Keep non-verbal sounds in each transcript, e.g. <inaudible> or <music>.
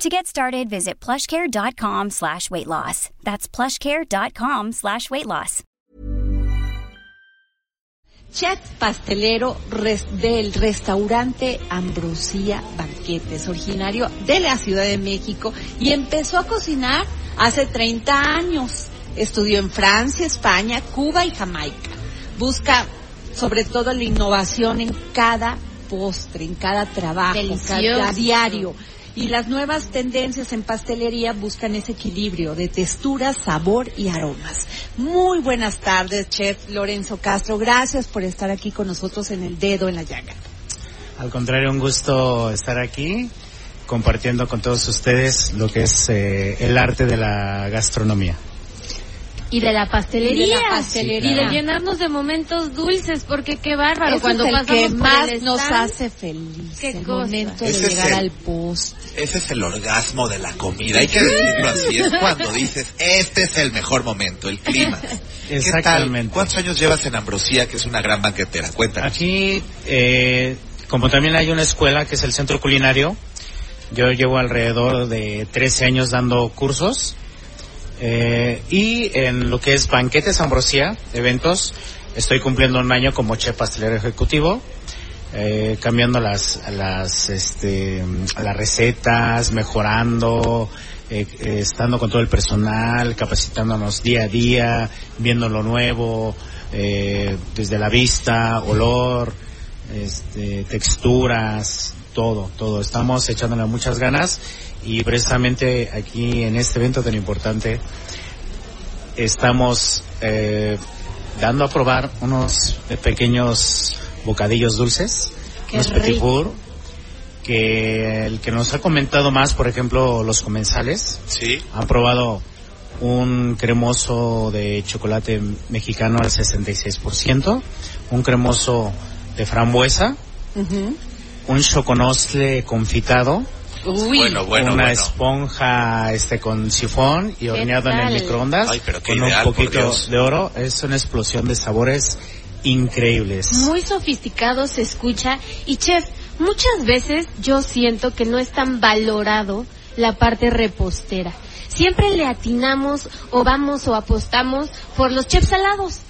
To get started, visit plushcare.com slash weight loss. That's plushcare.com slash weight loss. Chef pastelero res- del restaurante Ambrosía Banquetes, originario de la Ciudad de México y empezó a cocinar hace 30 años. Estudió en Francia, España, Cuba y Jamaica. Busca sobre todo la innovación en cada postre, en cada trabajo, Delicioso. cada diario. Y las nuevas tendencias en pastelería buscan ese equilibrio de textura, sabor y aromas. Muy buenas tardes, chef Lorenzo Castro. Gracias por estar aquí con nosotros en el dedo en la llaga. Al contrario, un gusto estar aquí compartiendo con todos ustedes lo que es eh, el arte de la gastronomía. Y de la pastelería. Y de la pastelería. Y de llenarnos de momentos dulces, porque qué bárbaro. Ese cuando es el pasamos que por más el nos stand, hace feliz. Qué el cosa. momento de Ese es llegar el- al post. Ese es el orgasmo de la comida, hay que decirlo así, es cuando dices, este es el mejor momento, el clima. ¿Qué tal? Exactamente. ¿Cuántos años llevas en Ambrosía, que es una gran banquetera? Cuéntanos. Aquí, eh, como también hay una escuela que es el Centro Culinario, yo llevo alrededor de 13 años dando cursos. Eh, y en lo que es banquetes Ambrosía, eventos, estoy cumpliendo un año como chef pastelero ejecutivo. eh, cambiando las las este las recetas mejorando eh, eh, estando con todo el personal capacitándonos día a día viendo lo nuevo eh, desde la vista olor este, texturas todo todo estamos echándole muchas ganas y precisamente aquí en este evento tan importante estamos eh, dando a probar unos pequeños bocadillos dulces, Qué unos petit four, que el que nos ha comentado más, por ejemplo, los comensales, Sí. han probado un cremoso de chocolate mexicano al 66%, un cremoso de frambuesa, un choconostle confitado, Uy, Bueno, bueno, una bueno. esponja este con sifón y horneado en el microondas Ay, pero qué con ideal, un poquito de oro. Es una explosión de sabores increíbles. Muy sofisticado se escucha. Y chef, muchas veces yo siento que no es tan valorado la parte repostera. Siempre le atinamos o vamos o apostamos por los chefs salados.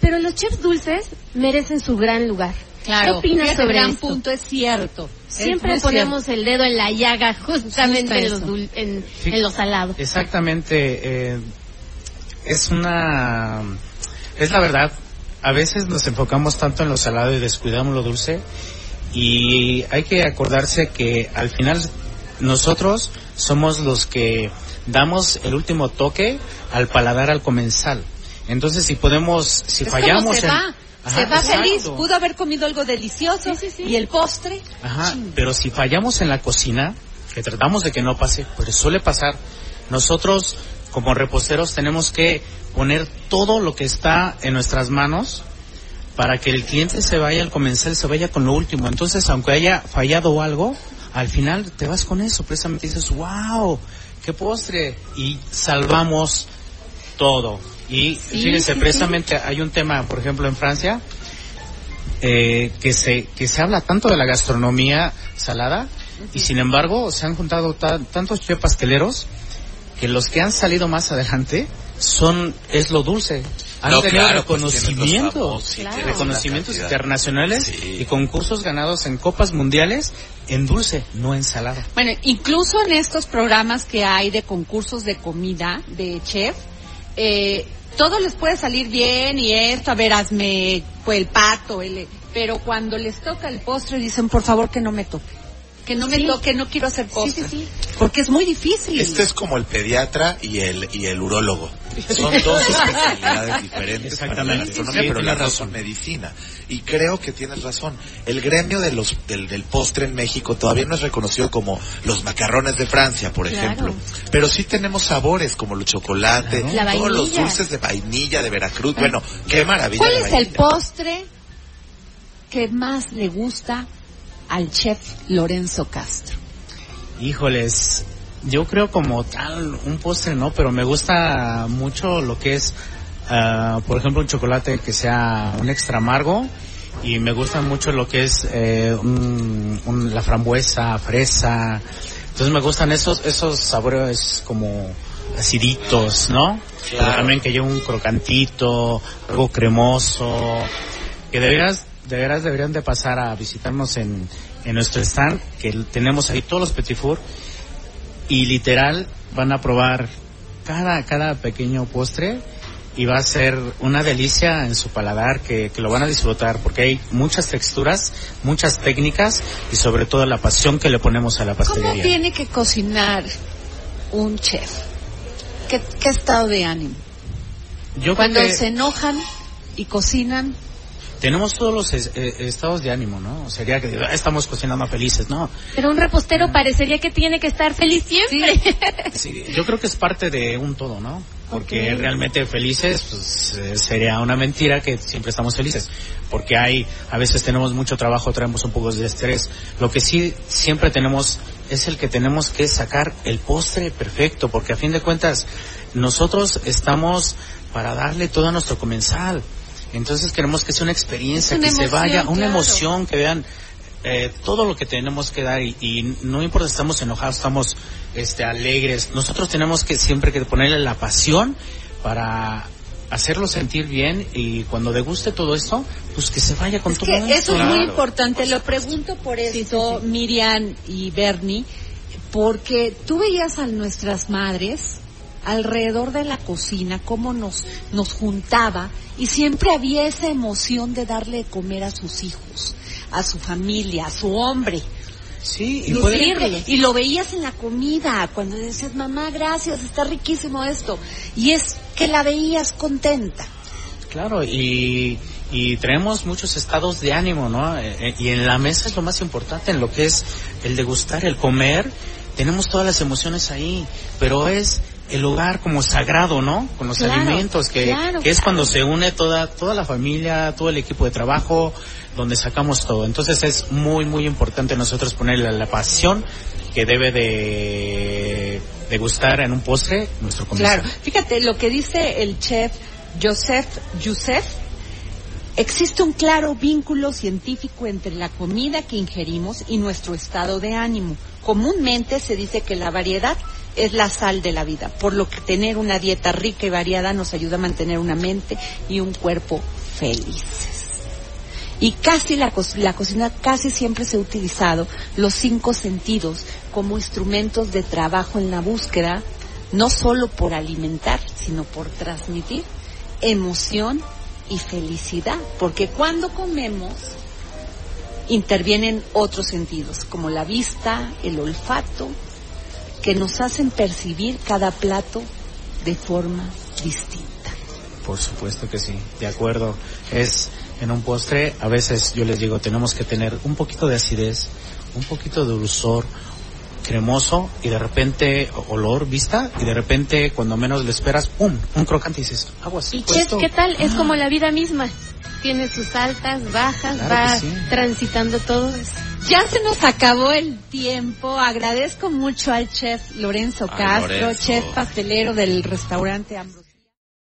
Pero los chefs dulces merecen su gran lugar. Claro. ¿Qué opinas sobre gran esto? punto es cierto. Siempre Es ponemos el dedo en la llaga justamente en los, eso. dul- en, Sí. en los salados. Exactamente. eh, es una... Es la verdad. A veces nos enfocamos tanto en lo salado y descuidamos lo dulce. Y hay que acordarse que al final nosotros somos los que damos el último toque al paladar al comensal. Entonces si podemos, si Es como fallamos se en- va. Ajá, se va exacto. feliz, pudo haber comido algo delicioso Sí, sí, sí. y el postre. Ajá, pero si fallamos en la cocina, que tratamos de que no pase, pues suele pasar, nosotros como reposteros tenemos que poner todo lo que está en nuestras manos para que el cliente se vaya, el comensal se vaya con lo último. Entonces, aunque haya fallado algo, al final te vas con eso, precisamente dices, wow, qué postre, y salvamos todo. Y fíjense, precisamente hay un tema, por ejemplo, en Francia, eh, que se que se habla tanto de la gastronomía salada y sin embargo se han juntado ta- tantos chefs pasteleros que los que han salido más adelante son es lo dulce. Han No, tenido claro, pues, reconocimientos sí, reconocimientos internacionales Sí. y concursos ganados en copas mundiales en dulce no en salada. Bueno, incluso en estos programas que hay de concursos de comida, de chef, eh, todo les puede salir bien y esto, a ver, hazme pues, el pato, el, pero cuando les toca el postre dicen, por favor, que no me toque. Que no me Sí. toque, no quiero hacer Sí, postre. sí, sí. Porque es muy difícil. Esto es como el pediatra y el y el urólogo. Son dos <laughs> especialidades diferentes para la Exactamente. gastronomía, Sí, pero las dos razón. son medicina. Y creo que tienes razón. El gremio de los del, del postre en México todavía no es reconocido como los macarrones de Francia, por Claro. ejemplo. Pero sí tenemos sabores como el chocolate, La todos los dulces de vainilla de Veracruz. Bueno, qué maravilla. ¿Cuál es el postre que más le gusta al chef Lorenzo Castro? Híjoles, yo creo como tal un postre no, pero me gusta mucho lo que es, ah, por ejemplo, un chocolate que sea un extra amargo y me gusta mucho lo que es eh, un- un- la frambuesa, fresa. Entonces me gustan esos esos sabores como aciditos, ¿no? Pero también que lleve un crocantito, algo cremoso, que de veras, de veras deberían de pasar a visitarnos en, en nuestro stand, que tenemos ahí todos los petit four, y literal van a probar cada, cada pequeño postre y va a ser una delicia en su paladar que, que lo van a disfrutar porque hay muchas texturas, muchas técnicas y sobre todo la pasión que le ponemos a la ¿Cómo pastelería. tiene que cocinar un chef? ¿Qué, qué estado de ánimo? Yo Cuando que se enojan y cocinan, tenemos todos los es- eh, estados de ánimo, ¿no? Sería que "Ah, estamos cocinando felices, ¿no? Pero un repostero parecería que tiene que estar feliz siempre. Sí, yo creo que es parte de un todo, ¿no? Porque realmente felices, pues eh, sería una mentira que siempre estamos felices. Porque hay, a veces tenemos mucho trabajo, traemos un poco de estrés. Lo que sí siempre tenemos es el que tenemos que sacar el postre perfecto, porque a fin de cuentas nosotros estamos para darle todo a nuestro comensal. Entonces queremos que sea una experiencia, una que se vaya, una claro. emoción, que vean eh, todo lo que tenemos que dar y, y no importa si estamos enojados, estamos este, alegres, nosotros tenemos que siempre que ponerle la pasión para hacerlo sentir bien y cuando deguste todo esto, pues que se vaya con es todo que eso es muy importante. Lo pregunto por eso, Miriam y Bernie, porque tú veías a nuestras madres alrededor de la cocina, cómo nos, nos juntaba y siempre había esa emoción de darle de comer a sus hijos, a su familia, a su hombre. Sí, y Y, puede- siempre- y lo veías en la comida, cuando decías, mamá, gracias, está riquísimo esto. Y es que la veías contenta. Claro, y, y tenemos muchos estados de ánimo, ¿no? Eh, eh, y en la mesa es lo más importante, en lo que es el degustar, el comer, tenemos todas las emociones ahí, pero es el lugar como sagrado, ¿no? Con los Claro, alimentos, que, claro, que es claro. cuando se une toda, toda la familia, todo el equipo de trabajo, donde sacamos todo. Entonces es muy, muy importante nosotros ponerle la pasión que debe de, de gustar en un postre nuestro comensal. Claro, fíjate lo que dice el chef Joseph Youssef. Existe un claro vínculo científico entre la comida que ingerimos y nuestro estado de ánimo. Comúnmente se dice que la variedad es la sal de la vida, por lo que tener una dieta rica y variada nos ayuda a mantener una mente y un cuerpo felices. Y casi la, co- la cocina casi siempre se ha utilizado los cinco sentidos como instrumentos de trabajo en la búsqueda, no solo por alimentar, sino por transmitir emoción y felicidad. Porque cuando comemos intervienen otros sentidos, como la vista, el olfato, que nos hacen percibir cada plato de forma distinta. Por supuesto que sí, de acuerdo. Es en un postre, a veces yo les digo, tenemos que tener un poquito de acidez, un poquito de dulzor, cremoso y de repente olor, vista y de repente cuando menos lo esperas, ¡pum! Un crocante y dices, agua así. Y pues, chef, ¿qué tal? Es como la vida misma. Tiene sus altas, bajas, Claro va sí. transitando todo eso. Ya se nos acabó el tiempo. Agradezco mucho al chef Lorenzo Ay, Castro, Lorenzo. chef pastelero del restaurante Ambrosio.